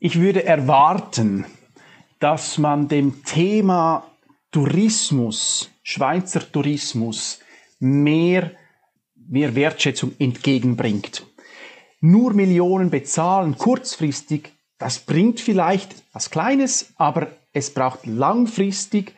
Ich würde erwarten, dass man dem Thema Tourismus, Schweizer Tourismus, mehr, mehr Wertschätzung entgegenbringt. Nur Millionen bezahlen kurzfristig, das bringt vielleicht was Kleines, aber es braucht langfristig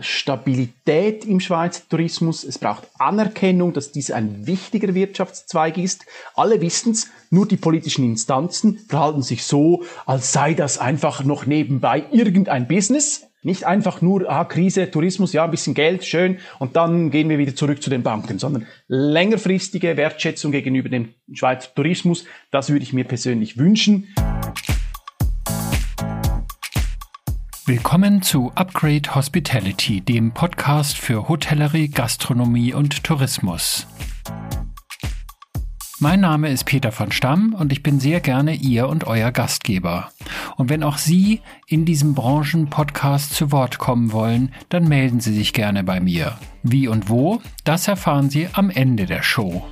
Stabilität im Schweizer Tourismus. Es braucht Anerkennung, dass dies ein wichtiger Wirtschaftszweig ist. Alle wissen es, nur die politischen Instanzen verhalten sich so, als sei das einfach noch nebenbei irgendein Business. Nicht einfach nur, ah, Krise, Tourismus, ja, ein bisschen Geld, schön, und dann gehen wir wieder zurück zu den Banken, sondern längerfristige Wertschätzung gegenüber dem Schweizer Tourismus, das würde ich mir persönlich wünschen. Willkommen zu Upgrade Hospitality, dem Podcast für Hotellerie, Gastronomie und Tourismus. Mein Name ist Peter von Stamm und ich bin sehr gerne Ihr und Euer Gastgeber. Und wenn auch Sie in diesem Branchen-Podcast zu Wort kommen wollen, dann melden Sie sich gerne bei mir. Wie und wo, das erfahren Sie am Ende der Show.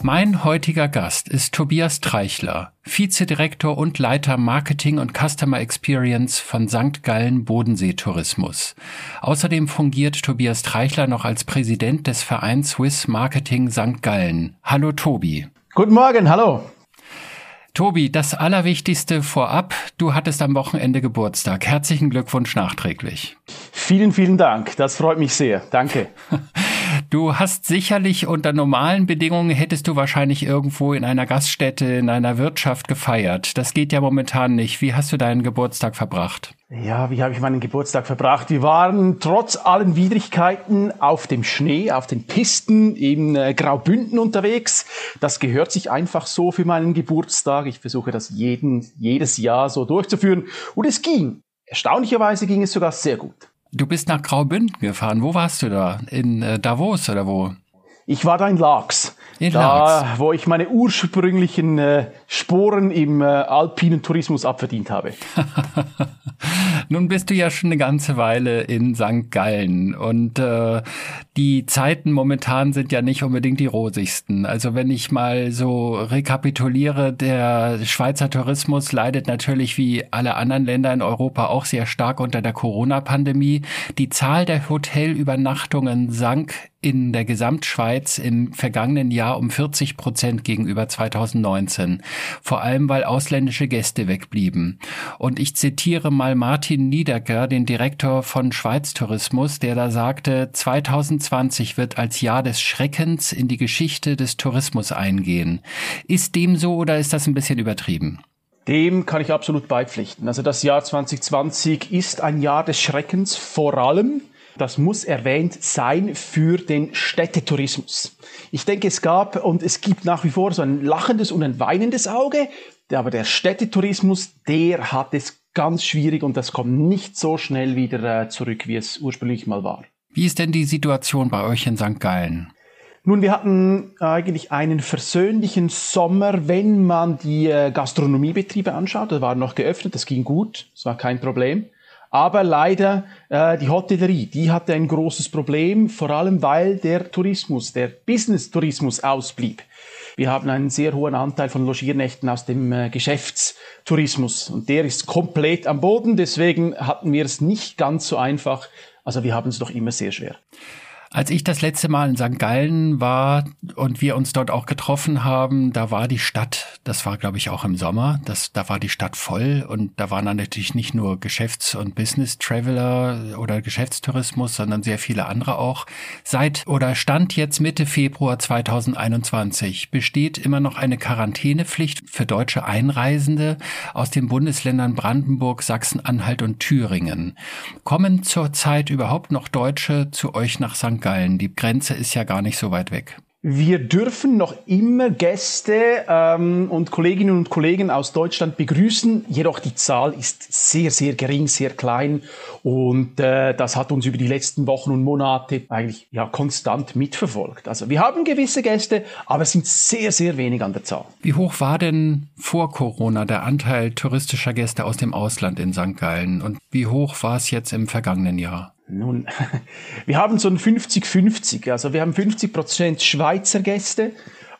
Mein heutiger Gast ist Tobias Treichler, Vizedirektor und Leiter Marketing und Customer Experience von St. Gallen Bodensee Tourismus. Außerdem fungiert Tobias Treichler noch als Präsident des Vereins Swiss Marketing St. Gallen. Hallo Tobi. Guten Morgen, hallo. Tobi, das Allerwichtigste vorab, du hattest am Wochenende Geburtstag. Herzlichen Glückwunsch nachträglich. Vielen, vielen Dank. Das freut mich sehr. Danke. Du hast sicherlich unter normalen Bedingungen hättest du wahrscheinlich irgendwo in einer Gaststätte, in einer Wirtschaft gefeiert. Das geht ja momentan nicht. Wie hast du deinen Geburtstag verbracht? Ja, wie habe ich meinen Geburtstag verbracht? Wir waren trotz allen Widrigkeiten auf dem Schnee, auf den Pisten in äh, Graubünden unterwegs. Das gehört sich einfach so für meinen Geburtstag. Ich versuche das jeden, jedes Jahr so durchzuführen. Und es ging. Erstaunlicherweise ging es sogar sehr gut. Du bist nach Graubünden gefahren. Wo warst du da? In äh, Davos oder wo? Ich war da in Laax. In da, Laax. wo ich meine ursprünglichen äh, Sporen im äh, alpinen Tourismus abverdient habe. Nun bist du ja schon eine ganze Weile in St. Gallen und äh, die Zeiten momentan sind ja nicht unbedingt die rosigsten. Also wenn ich mal so rekapituliere, der Schweizer Tourismus leidet natürlich wie alle anderen Länder in Europa auch sehr stark unter der Corona-Pandemie. Die Zahl der Hotelübernachtungen sank in der Gesamtschweiz im vergangenen Jahr um 40 Prozent gegenüber 2019. Vor allem, weil ausländische Gäste wegblieben. Und ich zitiere mal Martin Niederker, den Direktor von Schweiz Tourismus, der da sagte, 2020 wird als Jahr des Schreckens in die Geschichte des Tourismus eingehen. Ist dem so oder ist das ein bisschen übertrieben? Dem kann ich absolut beipflichten. Also das Jahr 2020 ist ein Jahr des Schreckens, vor allem das muss erwähnt sein für den Städtetourismus. Ich denke, es gab und es gibt nach wie vor so ein lachendes und ein weinendes Auge, aber der Städtetourismus, der hat es ganz schwierig und das kommt nicht so schnell wieder äh, zurück, wie es ursprünglich mal war. Wie ist denn die Situation bei euch in St. Gallen? Nun, wir hatten eigentlich einen versöhnlichen Sommer, wenn man die äh, Gastronomiebetriebe anschaut. Das war noch geöffnet, das ging gut, das war kein Problem. Aber leider äh, die Hotellerie, die hatte ein großes Problem, vor allem weil der Tourismus, der Business-Tourismus ausblieb. Wir haben einen sehr hohen Anteil von Logiernächten aus dem äh, Geschäftstourismus und der ist komplett am Boden. Deswegen hatten wir es nicht ganz so einfach. Also wir haben es doch immer sehr schwer. Als ich das letzte Mal in St. Gallen war und wir uns dort auch getroffen haben, da war die Stadt, das war glaube ich auch im Sommer, das, da war die Stadt voll und da waren dann natürlich nicht nur Geschäfts- und Business-Traveler oder Geschäftstourismus, sondern sehr viele andere auch. Seit oder stand jetzt Mitte Februar 2021 besteht immer noch eine Quarantänepflicht für deutsche Einreisende aus den Bundesländern Brandenburg, Sachsen-Anhalt und Thüringen. Kommen zurzeit überhaupt noch Deutsche zu euch nach St. Gallen. Die Grenze ist ja gar nicht so weit weg. Wir dürfen noch immer Gäste ähm, und Kolleginnen und Kollegen aus Deutschland begrüßen, jedoch die Zahl ist sehr, sehr gering, sehr klein und äh, das hat uns über die letzten Wochen und Monate eigentlich ja konstant mitverfolgt. Also wir haben gewisse Gäste, aber es sind sehr, sehr wenig an der Zahl. Wie hoch war denn vor Corona der Anteil touristischer Gäste aus dem Ausland in St. Gallen und wie hoch war es jetzt im vergangenen Jahr? Nun, wir haben so ein 50-50. Also wir haben 50 Prozent Schweizer Gäste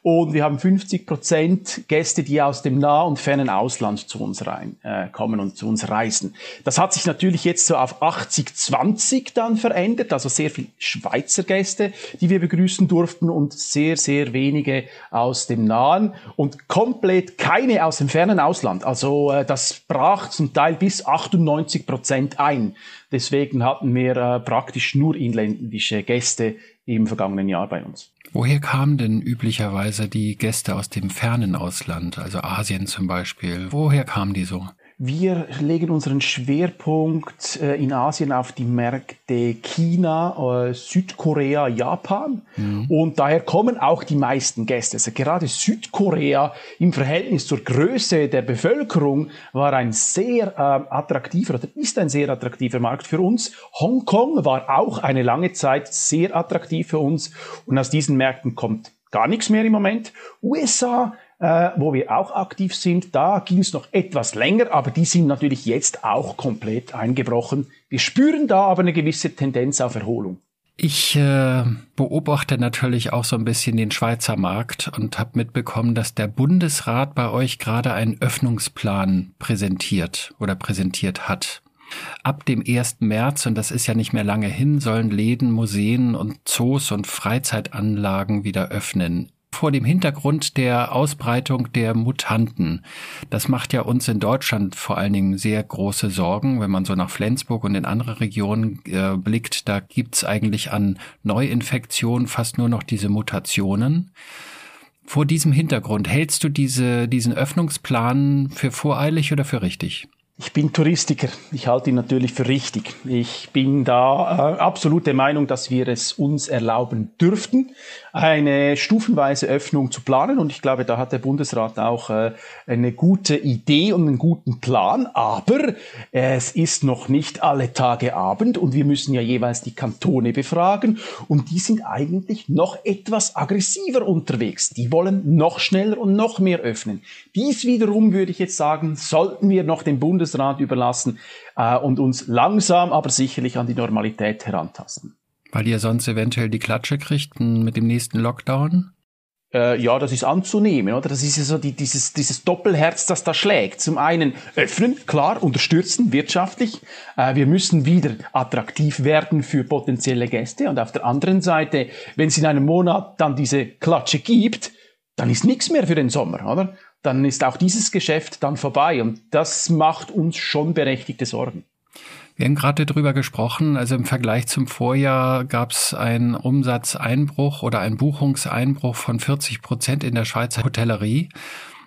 und wir haben 50 Prozent Gäste, die aus dem nah- und fernen Ausland zu uns rein, äh, kommen und zu uns reisen. Das hat sich natürlich jetzt so auf 80-20 dann verändert, also sehr viel Schweizer Gäste, die wir begrüßen durften und sehr, sehr wenige aus dem nahen und komplett keine aus dem fernen Ausland. Also äh, das brach zum Teil bis 98 Prozent ein. Deswegen hatten wir äh, praktisch nur inländische Gäste im vergangenen Jahr bei uns. Woher kamen denn üblicherweise die Gäste aus dem fernen Ausland, also Asien zum Beispiel? Woher kamen die so? Wir legen unseren Schwerpunkt äh, in Asien auf die Märkte China, äh, Südkorea, Japan. Mhm. Und daher kommen auch die meisten Gäste. Also gerade Südkorea im Verhältnis zur Größe der Bevölkerung war ein sehr äh, attraktiver oder ist ein sehr attraktiver Markt für uns. Hongkong war auch eine lange Zeit sehr attraktiv für uns. Und aus diesen Märkten kommt gar nichts mehr im Moment. USA äh, wo wir auch aktiv sind. Da ging es noch etwas länger, aber die sind natürlich jetzt auch komplett eingebrochen. Wir spüren da aber eine gewisse Tendenz auf Erholung. Ich äh, beobachte natürlich auch so ein bisschen den Schweizer Markt und habe mitbekommen, dass der Bundesrat bei euch gerade einen Öffnungsplan präsentiert oder präsentiert hat. Ab dem 1. März, und das ist ja nicht mehr lange hin, sollen Läden, Museen und Zoos und Freizeitanlagen wieder öffnen vor dem Hintergrund der Ausbreitung der Mutanten. Das macht ja uns in Deutschland vor allen Dingen sehr große Sorgen, wenn man so nach Flensburg und in andere Regionen äh, blickt. Da gibt's eigentlich an Neuinfektionen fast nur noch diese Mutationen. Vor diesem Hintergrund hältst du diese, diesen Öffnungsplan für voreilig oder für richtig? Ich bin Touristiker. Ich halte ihn natürlich für richtig. Ich bin da äh, absolut der Meinung, dass wir es uns erlauben dürften, eine stufenweise Öffnung zu planen. Und ich glaube, da hat der Bundesrat auch äh, eine gute Idee und einen guten Plan. Aber es ist noch nicht alle Tage Abend und wir müssen ja jeweils die Kantone befragen. Und die sind eigentlich noch etwas aggressiver unterwegs. Die wollen noch schneller und noch mehr öffnen. Dies wiederum würde ich jetzt sagen, sollten wir noch dem Bundesrat überlassen äh, und uns langsam, aber sicherlich an die Normalität herantasten. Weil ihr sonst eventuell die Klatsche kriegt mit dem nächsten Lockdown? Äh, ja, das ist anzunehmen, oder? Das ist ja so die, dieses, dieses Doppelherz, das da schlägt. Zum einen öffnen, klar, unterstützen, wirtschaftlich. Äh, wir müssen wieder attraktiv werden für potenzielle Gäste. Und auf der anderen Seite, wenn es in einem Monat dann diese Klatsche gibt, dann ist nichts mehr für den Sommer, oder? Dann ist auch dieses Geschäft dann vorbei. Und das macht uns schon berechtigte Sorgen. Wir haben gerade darüber gesprochen, also im Vergleich zum Vorjahr gab es einen Umsatzeinbruch oder einen Buchungseinbruch von 40 Prozent in der Schweizer Hotellerie.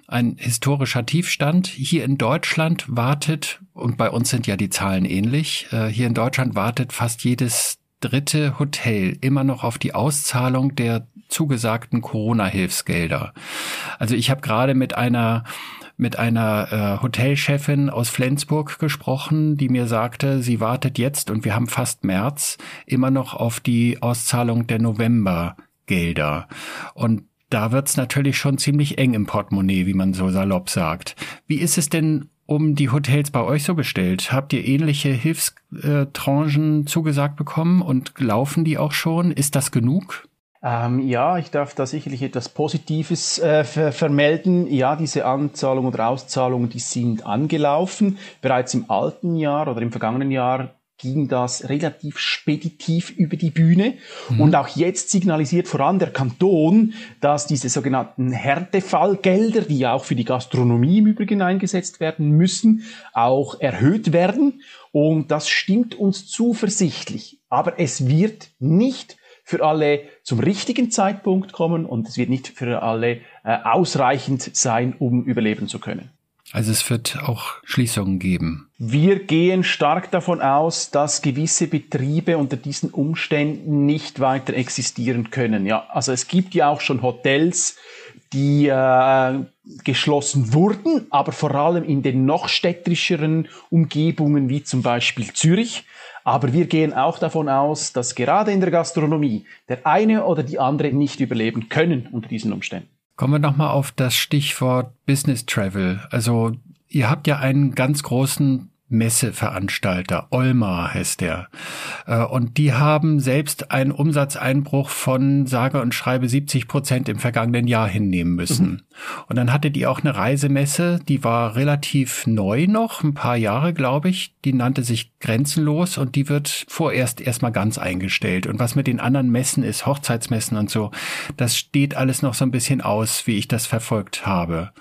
Ein historischer Tiefstand. Hier in Deutschland wartet, und bei uns sind ja die Zahlen ähnlich, äh, hier in Deutschland wartet fast jedes dritte Hotel immer noch auf die Auszahlung der zugesagten Corona-Hilfsgelder. Also ich habe gerade mit einer mit einer äh, Hotelchefin aus Flensburg gesprochen, die mir sagte, sie wartet jetzt und wir haben fast März immer noch auf die Auszahlung der Novembergelder. Und da wird's natürlich schon ziemlich eng im Portemonnaie, wie man so salopp sagt. Wie ist es denn um die Hotels bei euch so bestellt? Habt ihr ähnliche Hilfstranchen zugesagt bekommen und laufen die auch schon? Ist das genug? Ähm, ja, ich darf da sicherlich etwas Positives äh, ver vermelden. Ja, diese Anzahlungen oder Auszahlungen, die sind angelaufen. Bereits im alten Jahr oder im vergangenen Jahr ging das relativ speditiv über die Bühne. Mhm. Und auch jetzt signalisiert vor allem der Kanton, dass diese sogenannten Härtefallgelder, die ja auch für die Gastronomie im Übrigen eingesetzt werden müssen, auch erhöht werden. Und das stimmt uns zuversichtlich. Aber es wird nicht für alle zum richtigen Zeitpunkt kommen und es wird nicht für alle äh, ausreichend sein, um überleben zu können. Also es wird auch Schließungen geben. Wir gehen stark davon aus, dass gewisse Betriebe unter diesen Umständen nicht weiter existieren können. Ja, also es gibt ja auch schon Hotels, die äh, geschlossen wurden, aber vor allem in den noch städtischeren Umgebungen wie zum Beispiel Zürich. Aber wir gehen auch davon aus, dass gerade in der Gastronomie der eine oder die andere nicht überleben können unter diesen Umständen. Kommen wir nochmal auf das Stichwort Business Travel. Also ihr habt ja einen ganz großen Messeveranstalter, Olma heißt der. Äh, und die haben selbst einen Umsatzeinbruch von sage und schreibe 70 Prozent im vergangenen Jahr hinnehmen müssen. Mhm. Und dann hatte die auch eine Reisemesse, die war relativ neu noch, ein paar Jahre, glaube ich. Die nannte sich Grenzenlos und die wird vorerst erstmal ganz eingestellt. Und was mit den anderen Messen ist, Hochzeitsmessen und so, das steht alles noch so ein bisschen aus, wie ich das verfolgt habe.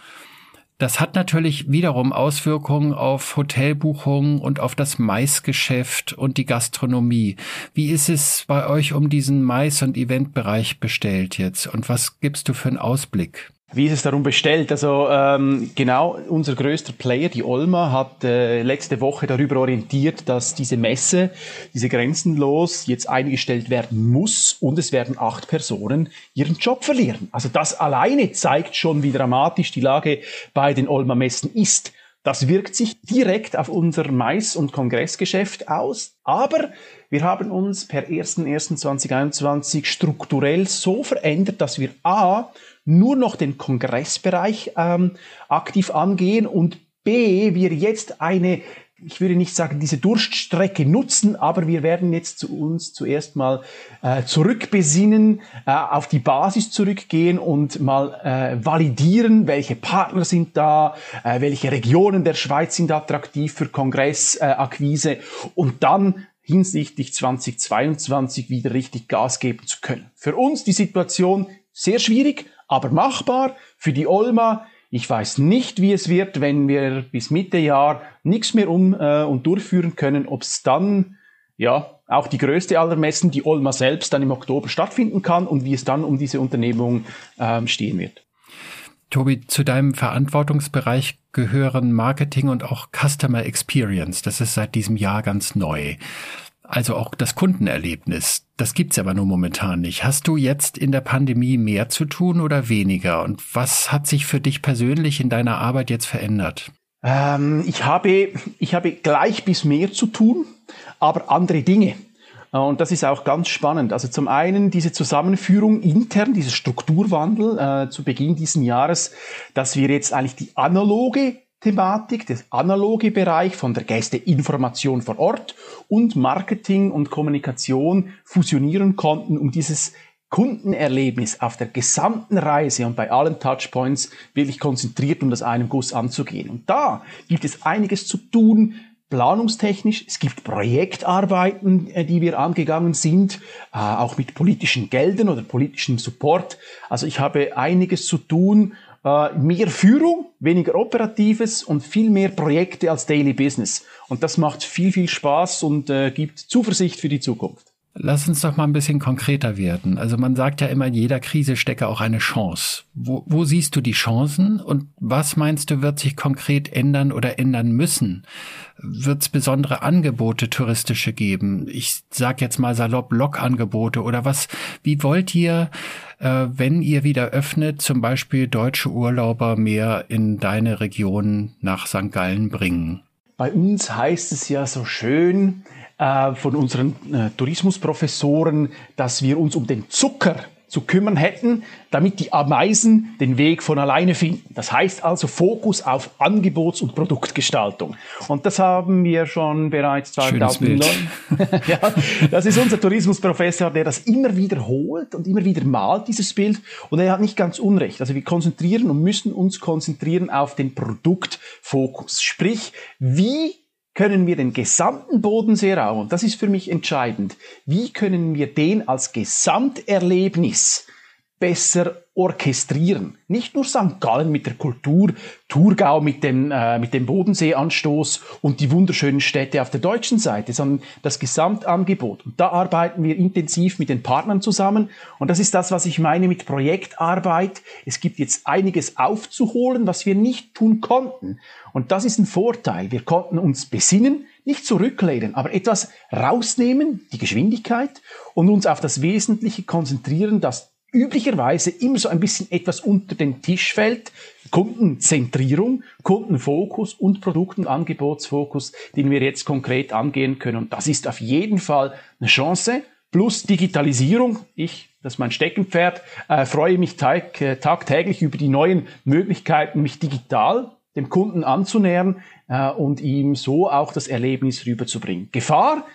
Das hat natürlich wiederum Auswirkungen auf Hotelbuchungen und auf das Maisgeschäft und die Gastronomie. Wie ist es bei euch um diesen Mais- und Eventbereich bestellt jetzt? Und was gibst du für einen Ausblick? Wie ist es darum bestellt? Also ähm, genau, unser größter Player, die Olma, hat äh, letzte Woche darüber orientiert, dass diese Messe, diese Grenzenlos, jetzt eingestellt werden muss und es werden acht Personen ihren Job verlieren. Also das alleine zeigt schon, wie dramatisch die Lage bei den Olma-Messen ist. Das wirkt sich direkt auf unser Mais- und Kongressgeschäft aus, aber wir haben uns per 1.1.2021 strukturell so verändert, dass wir A, nur noch den Kongressbereich ähm, aktiv angehen und B, wir jetzt eine ich würde nicht sagen, diese Durststrecke nutzen, aber wir werden jetzt zu uns zuerst mal äh, zurückbesinnen, äh, auf die Basis zurückgehen und mal äh, validieren, welche Partner sind da, äh, welche Regionen der Schweiz sind attraktiv für Kongressakquise äh, und dann hinsichtlich 2022 wieder richtig Gas geben zu können. Für uns die Situation sehr schwierig, aber machbar. Für die Olma, ich weiß nicht, wie es wird, wenn wir bis Mitte Jahr nichts mehr um äh, und durchführen können, ob es dann ja auch die größte aller Messen, die Olma selbst, dann im Oktober stattfinden kann und wie es dann um diese Unternehmung ähm, stehen wird. Tobi, zu deinem Verantwortungsbereich gehören Marketing und auch Customer Experience. Das ist seit diesem Jahr ganz neu also auch das Kundenerlebnis. Das gibt's aber nur momentan nicht. Hast du jetzt in der Pandemie mehr zu tun oder weniger? Und was hat sich für dich persönlich in deiner Arbeit jetzt verändert? Ähm, ich, habe, ich habe gleich bis mehr zu tun, aber andere Dinge. Und das ist auch ganz spannend. Also zum einen diese Zusammenführung intern, dieser Strukturwandel äh, zu Beginn dieses Jahres, dass wir jetzt eigentlich die analoge Thematik, das analoge Bereich von der Gästeinformation vor Ort und Marketing und Kommunikation fusionieren konnten, um dieses Kundenerlebnis auf der gesamten Reise und bei allen Touchpoints wirklich konzentriert um das einem Guss anzugehen. Und da gibt es einiges zu tun, planungstechnisch. Es gibt Projektarbeiten, äh, die wir angegangen sind, äh, auch mit politischen Geldern oder politischem Support. Also ich habe einiges zu tun äh, mehr Führung, weniger Operatives und viel mehr Projekte als Daily Business. Und das macht viel, viel Spaß und äh, gibt Zuversicht für die Zukunft. Lass uns doch mal ein bisschen konkreter werden. Also man sagt ja immer, in jeder Krise stecke auch eine Chance. Wo, wo siehst du die Chancen und was meinst du, wird sich konkret ändern oder ändern müssen? Wird es besondere Angebote touristische geben? Ich sag jetzt mal salopp Lokangebote oder was? Wie wollt ihr, äh, wenn ihr wieder öffnet, zum Beispiel deutsche Urlauber mehr in deine Region nach St. Gallen bringen? Bei uns heißt es ja so schön, äh, von unseren äh, Tourismusprofessoren, dass wir uns um den Zucker zu kümmern hätten, damit die Ameisen den Weg von alleine finden. Das heißt also Fokus auf Angebots- und Produktgestaltung. Und das haben wir schon bereits 2009. ja, das ist unser Tourismusprofessor, der das immer wiederholt und immer wieder malt, dieses Bild. Und er hat nicht ganz unrecht. Also wir konzentrieren und müssen uns konzentrieren auf den Produktfokus. Sprich, wie können wir den gesamten Bodenseeraum, und das ist für mich entscheidend, wie können wir den als Gesamterlebnis besser orchestrieren. Nicht nur St. Gallen mit der Kultur, Thurgau mit dem, äh, mit dem Bodenseeanstoß und die wunderschönen Städte auf der deutschen Seite, sondern das Gesamtangebot. Und da arbeiten wir intensiv mit den Partnern zusammen. Und das ist das, was ich meine mit Projektarbeit. Es gibt jetzt einiges aufzuholen, was wir nicht tun konnten. Und das ist ein Vorteil. Wir konnten uns besinnen, nicht zurücklehnen, aber etwas rausnehmen, die Geschwindigkeit, und uns auf das Wesentliche konzentrieren, das üblicherweise immer so ein bisschen etwas unter den Tisch fällt. Kundenzentrierung, Kundenfokus und Produkt- und Angebotsfokus, den wir jetzt konkret angehen können. Und das ist auf jeden Fall eine Chance. Plus Digitalisierung. Ich, das ist mein Steckenpferd, äh, freue mich tag, äh, tagtäglich über die neuen Möglichkeiten, mich digital dem Kunden anzunähern äh, und ihm so auch das Erlebnis rüberzubringen. Gefahr,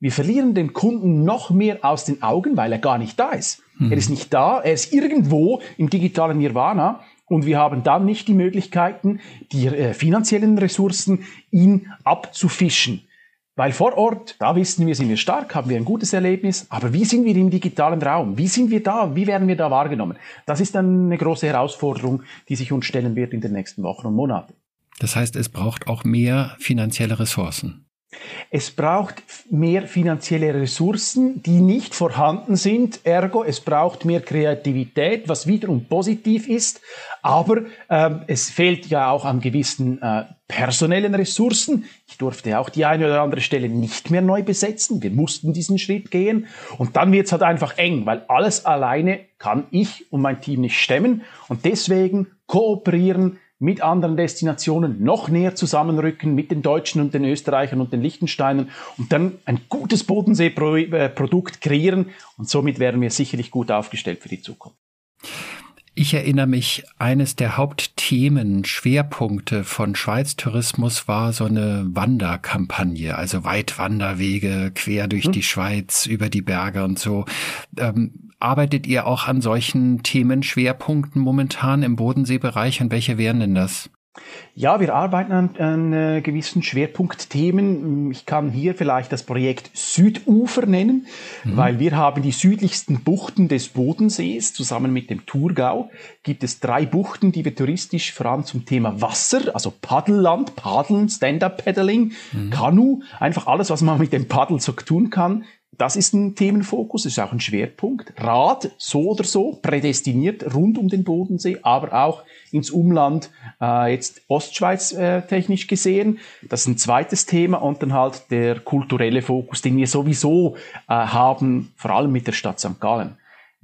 wir verlieren den Kunden noch mehr aus den Augen, weil er gar nicht da ist. Mhm. Er ist nicht da, er ist irgendwo im digitalen Nirvana und wir haben dann nicht die Möglichkeiten, die äh, finanziellen Ressourcen, ihn abzufischen. Weil vor Ort, da wissen wir, sind wir stark, haben wir ein gutes Erlebnis, aber wie sind wir im digitalen Raum? Wie sind wir da? Wie werden wir da wahrgenommen? Das ist eine große Herausforderung, die sich uns stellen wird in den nächsten Wochen und Monaten. Das heißt, es braucht auch mehr finanzielle Ressourcen. Es braucht mehr finanzielle Ressourcen, die nicht vorhanden sind. Ergo, es braucht mehr Kreativität, was wiederum positiv ist. Aber ähm, es fehlt ja auch an gewissen äh, personellen Ressourcen. Ich durfte auch die eine oder andere Stelle nicht mehr neu besetzen. Wir mussten diesen Schritt gehen. Und dann wird es halt einfach eng, weil alles alleine kann ich und mein Team nicht stemmen. Und deswegen kooperieren, mit anderen Destinationen noch näher zusammenrücken mit den Deutschen und den Österreichern und den Liechtensteinern und dann ein gutes Bodenseeprodukt kreieren und somit wären wir sicherlich gut aufgestellt für die Zukunft. Ich erinnere mich, eines der Hauptthemen, Schwerpunkte von Schweiz Tourismus war so eine Wanderkampagne, also Weitwanderwege quer durch hm. die Schweiz, über die Berge und so. Ähm, arbeitet ihr auch an solchen Themenschwerpunkten momentan im Bodenseebereich und welche wären denn das? Ja, wir arbeiten an, an äh, gewissen Schwerpunktthemen. Ich kann hier vielleicht das Projekt Südufer nennen, mhm. weil wir haben die südlichsten Buchten des Bodensees. Zusammen mit dem Thurgau gibt es drei Buchten, die wir touristisch vor allem zum Thema Wasser, also Paddelland, Paddeln, Stand-Up-Paddling, mhm. Kanu, einfach alles, was man mit dem Paddel so tun kann, das ist ein Themenfokus, ist auch ein Schwerpunkt. Rad, so oder so, prädestiniert rund um den Bodensee, aber auch ins Umland, äh, jetzt Ostschweiz äh, technisch gesehen. Das ist ein zweites Thema und dann halt der kulturelle Fokus, den wir sowieso äh, haben, vor allem mit der Stadt St. Gallen.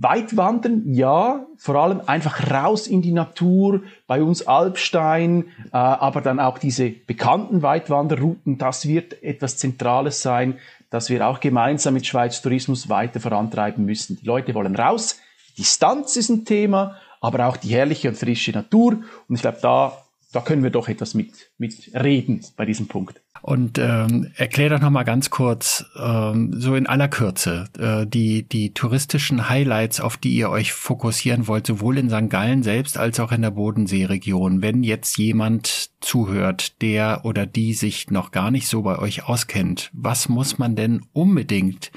Weit wandern, ja, vor allem einfach raus in die Natur, bei uns Alpstein, äh, aber dann auch diese bekannten Weitwanderrouten, das wird etwas Zentrales sein, dass wir auch gemeinsam mit Schweiz Tourismus weiter vorantreiben müssen. Die Leute wollen raus. Distanz ist ein Thema, aber auch die herrliche und frische Natur. Und ich glaube, da, da können wir doch etwas mit, mit reden bei diesem Punkt. Und ähm, erklär doch noch mal ganz kurz, ähm, so in aller Kürze, äh, die die touristischen Highlights, auf die ihr euch fokussieren wollt, sowohl in St. Gallen selbst als auch in der Bodenseeregion. Wenn jetzt jemand zuhört, der oder die sich noch gar nicht so bei euch auskennt, was muss man denn unbedingt,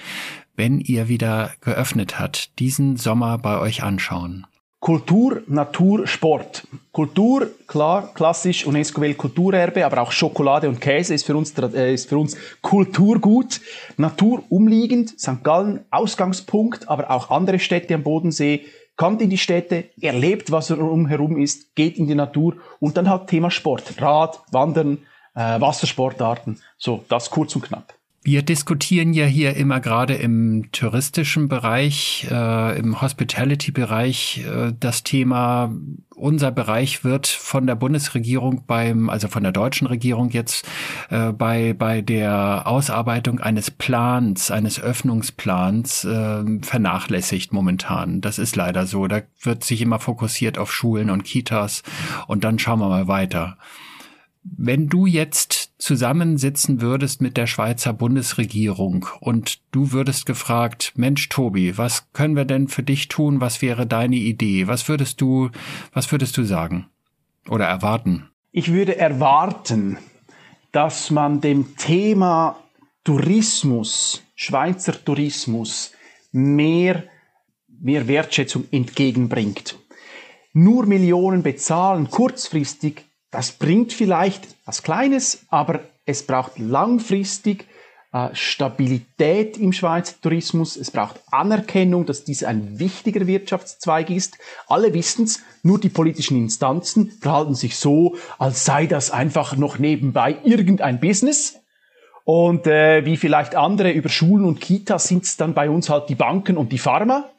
wenn ihr wieder geöffnet hat, diesen Sommer bei euch anschauen? Kultur, Natur, Sport. Kultur, klar, klassisch UNESCO-Weltkulturerbe, aber auch Schokolade und Käse ist für uns, äh, ist für uns Kulturgut. Natur umliegend, St. Gallen Ausgangspunkt, aber auch andere Städte am Bodensee. Kommt in die Städte, erlebt, was umherum ist, geht in die Natur und dann halt Thema Sport. Rad, Wandern, äh, Wassersportarten. So, das kurz und knapp. Wir diskutieren ja hier immer gerade im touristischen Bereich, äh, im Hospitality-Bereich äh, das Thema, unser Bereich wird von der Bundesregierung beim, also von der deutschen Regierung jetzt äh, bei, bei der Ausarbeitung eines Plans, eines Öffnungsplans äh, vernachlässigt momentan. Das ist leider so. Da wird sich immer fokussiert auf Schulen und Kitas und dann schauen wir mal weiter. Wenn du jetzt zusammensitzen würdest mit der Schweizer Bundesregierung und du würdest gefragt, Mensch Tobi, was können wir denn für dich tun? Was wäre deine Idee? Was würdest du, was würdest du sagen oder erwarten? Ich würde erwarten, dass man dem Thema Tourismus, Schweizer Tourismus, mehr, mehr Wertschätzung entgegenbringt. Nur Millionen bezahlen kurzfristig das bringt vielleicht was Kleines, aber es braucht langfristig äh, Stabilität im Schweizer Tourismus. Es braucht Anerkennung, dass dies ein wichtiger Wirtschaftszweig ist. Alle wissen es, nur die politischen Instanzen verhalten sich so, als sei das einfach noch nebenbei irgendein Business. Und äh, wie vielleicht andere über Schulen und Kitas sind es dann bei uns halt die Banken und die Pharma.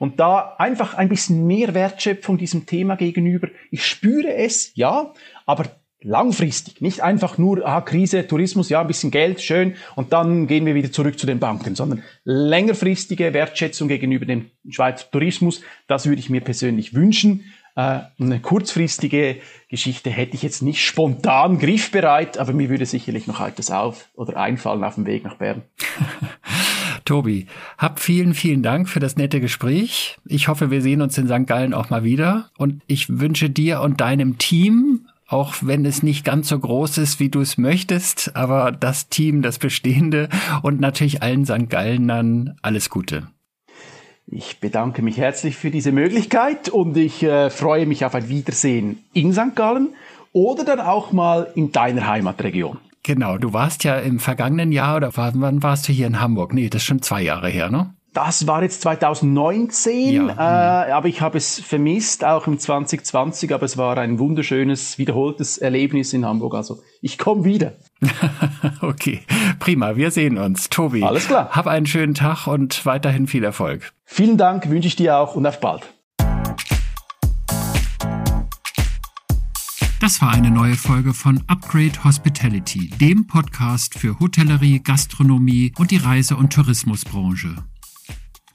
Und da einfach ein bisschen mehr Wertschöpfung diesem Thema gegenüber. Ich spüre es, ja, aber langfristig, nicht einfach nur, ah, Krise, Tourismus, ja, ein bisschen Geld, schön, und dann gehen wir wieder zurück zu den Banken, sondern längerfristige Wertschätzung gegenüber dem Schweizer Tourismus, das würde ich mir persönlich wünschen. Äh, eine kurzfristige Geschichte hätte ich jetzt nicht spontan griffbereit, aber mir würde sicherlich noch etwas auf oder einfallen auf dem Weg nach Bern. Tobi, hab vielen, vielen Dank für das nette Gespräch. Ich hoffe, wir sehen uns in St. Gallen auch mal wieder. Und ich wünsche dir und deinem Team, auch wenn es nicht ganz so groß ist, wie du es möchtest, aber das Team, das bestehende und natürlich allen St. Gallenern alles Gute. Ich bedanke mich herzlich für diese Möglichkeit und ich äh, freue mich auf ein Wiedersehen in St. Gallen oder dann auch mal in deiner Heimatregion. Genau, du warst ja im vergangenen Jahr oder wann warst du hier in Hamburg? Nee, das ist schon zwei Jahre her, ne? Das war jetzt 2019, ja. äh, aber ich habe es vermisst, auch im 2020, aber es war ein wunderschönes, wiederholtes Erlebnis in Hamburg. Also ich komme wieder. okay, prima, wir sehen uns. Tobi, alles klar. Hab einen schönen Tag und weiterhin viel Erfolg. Vielen Dank, wünsche ich dir auch und auf bald. Das war eine neue Folge von Upgrade Hospitality, dem Podcast für Hotellerie, Gastronomie und die Reise- und Tourismusbranche.